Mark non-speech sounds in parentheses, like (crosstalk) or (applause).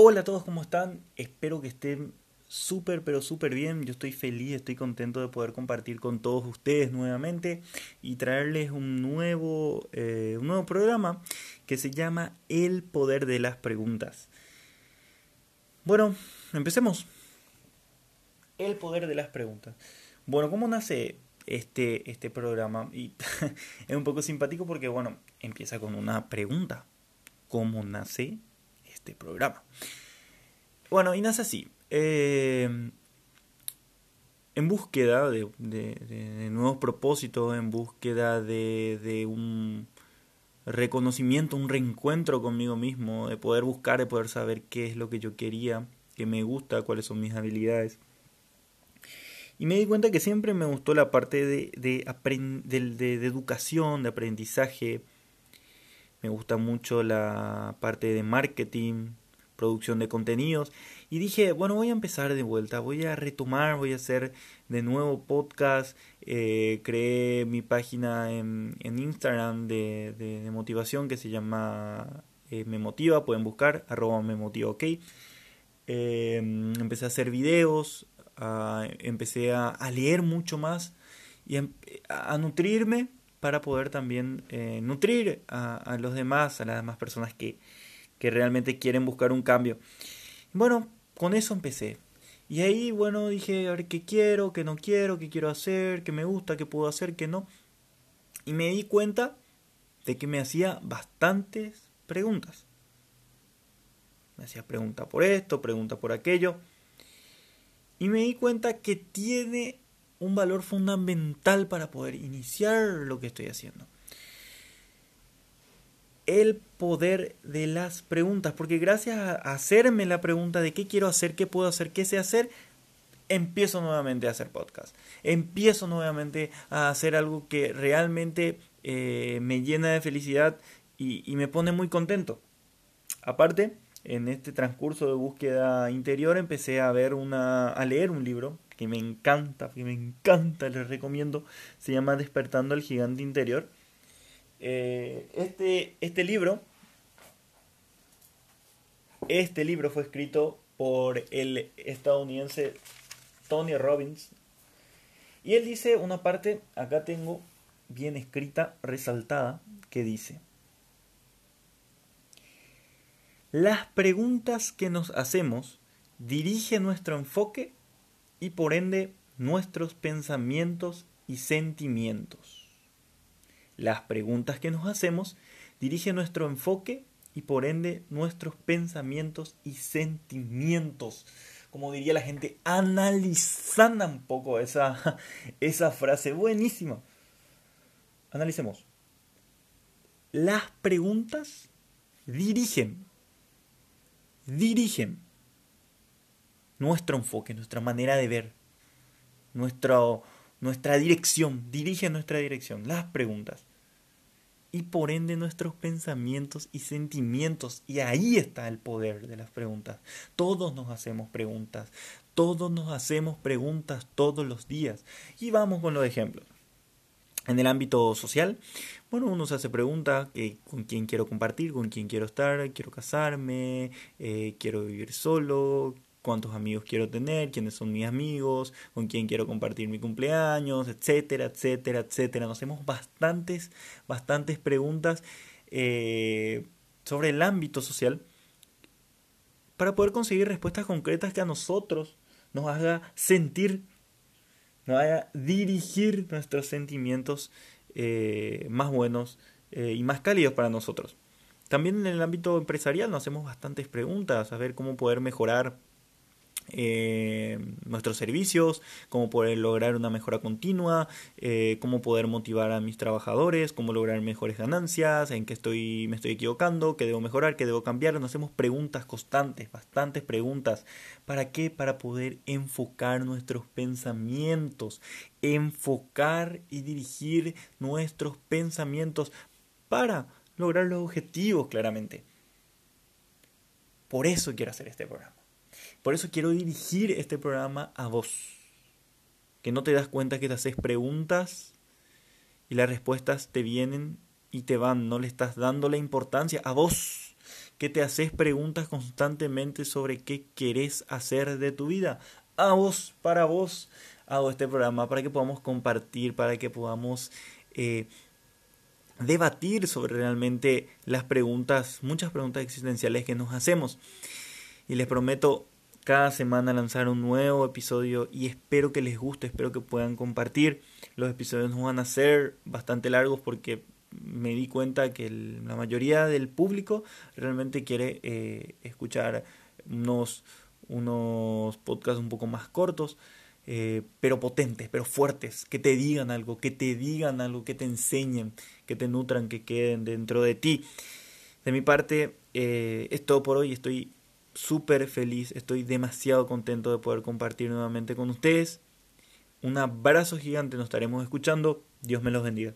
Hola a todos, ¿cómo están? Espero que estén súper, pero súper bien. Yo estoy feliz, estoy contento de poder compartir con todos ustedes nuevamente y traerles un nuevo, eh, un nuevo programa que se llama El Poder de las Preguntas. Bueno, empecemos. El Poder de las Preguntas. Bueno, ¿cómo nace este, este programa? Y (laughs) es un poco simpático porque, bueno, empieza con una pregunta. ¿Cómo nace este programa. Bueno, y nace así. Eh, en búsqueda de, nuevos propósitos, en búsqueda de, un reconocimiento, un reencuentro conmigo mismo, de poder buscar, de poder saber qué es lo que yo quería, qué me gusta, cuáles son mis habilidades. Y me di cuenta que siempre me gustó la parte de, de educación, de aprendizaje, me gusta mucho la parte de marketing, producción de contenidos. Y dije, bueno, voy a empezar de vuelta, voy a retomar, voy a hacer de nuevo podcast. Eh, creé mi página en, Instagram de, motivación que se llama eh, Me Motiva, pueden buscar, arroba Me Motiva, ok. Eh, empecé a hacer videos, empecé a, leer mucho más y em, a nutrirme para poder también eh, nutrir a, los demás, a las demás personas que, que realmente quieren buscar un cambio. Bueno, con eso empecé. Y ahí, bueno, dije, a ver qué quiero, qué no quiero, qué quiero hacer, qué me gusta, qué puedo hacer, qué no. Y me di cuenta de que me hacía bastantes preguntas. Me hacía pregunta por esto, pregunta por aquello. Y me di cuenta que tiene un valor fundamental para poder iniciar lo que estoy haciendo. El poder de las preguntas, porque gracias a hacerme la pregunta de qué quiero hacer, qué puedo hacer, qué sé hacer, empiezo nuevamente a hacer podcast. Empiezo nuevamente a hacer algo que realmente eh, me llena de felicidad y, y me pone muy contento. Aparte, en este transcurso de búsqueda interior empecé a ver una a leer un libro que me encanta, que me encanta, les recomiendo, se llama Despertando el Gigante Interior. Eh, este, este libro, este libro fue escrito por el estadounidense Tony Robbins. Y él dice una parte, acá tengo bien escrita, resaltada, que dice, las preguntas que nos hacemos dirigen nuestro enfoque y por ende nuestros pensamientos y sentimientos. Las preguntas que nos hacemos dirigen nuestro enfoque y por ende nuestros pensamientos y sentimientos. Como diría la gente, analizando un poco esa, (laughs) esa frase buenísima. Analicemos. Las preguntas dirigen, dirigen nuestro enfoque, nuestra manera de ver, nuestra dirección, dirige nuestra dirección, las preguntas. Y por ende nuestros pensamientos y sentimientos. Y ahí está el poder de las preguntas. Todos nos hacemos preguntas. Todos nos hacemos preguntas todos los días. Y vamos con los ejemplos. En el ámbito social, bueno, uno se hace preguntas con quién quiero compartir, con quién quiero estar, quiero casarme, eh, quiero vivir solo, cuántos amigos quiero tener, quiénes son mis amigos, con quién quiero compartir mi cumpleaños, etcétera, etcétera, etcétera. Nos hacemos bastantes, bastantes preguntas eh, sobre el ámbito social para poder conseguir respuestas concretas que a nosotros nos haga sentir, nos haga dirigir nuestros sentimientos eh, más buenos eh, y más cálidos para nosotros. También en el ámbito empresarial nos hacemos bastantes preguntas, a ver cómo poder mejorar eh, nuestros servicios, cómo poder lograr una mejora continua, eh, cómo poder motivar a mis trabajadores, cómo lograr mejores ganancias, en qué estoy, me estoy equivocando, qué debo mejorar, qué debo cambiar. Nos hacemos preguntas constantes, bastantes preguntas. ¿Para qué? Para poder enfocar nuestros pensamientos, enfocar y dirigir nuestros pensamientos para lograr los objetivos claramente. Por eso quiero hacer este programa. Por eso quiero dirigir este programa a vos. Que no te das cuenta que te haces preguntas y las respuestas te vienen y te van. No le estás dando la importancia a vos. que te haces preguntas constantemente sobre qué querés hacer de tu vida. A vos, para vos, hago este programa para que podamos compartir, para que podamos eh, debatir sobre realmente las preguntas, muchas preguntas existenciales que nos hacemos. Y les prometo cada semana lanzar un nuevo episodio y espero que les guste, espero que puedan compartir. Los episodios no van a ser bastante largos porque me di cuenta que la mayoría del público realmente quiere eh, escuchar unos, unos podcasts un poco más cortos. Eh, pero potentes, pero fuertes, que te digan algo, que te digan algo, que te enseñen, que te nutran, que queden dentro de ti. De mi parte, eh, es todo por hoy. Estoy súper feliz, estoy demasiado contento de poder compartir nuevamente con ustedes. Un abrazo gigante, nos estaremos escuchando. Dios me los bendiga.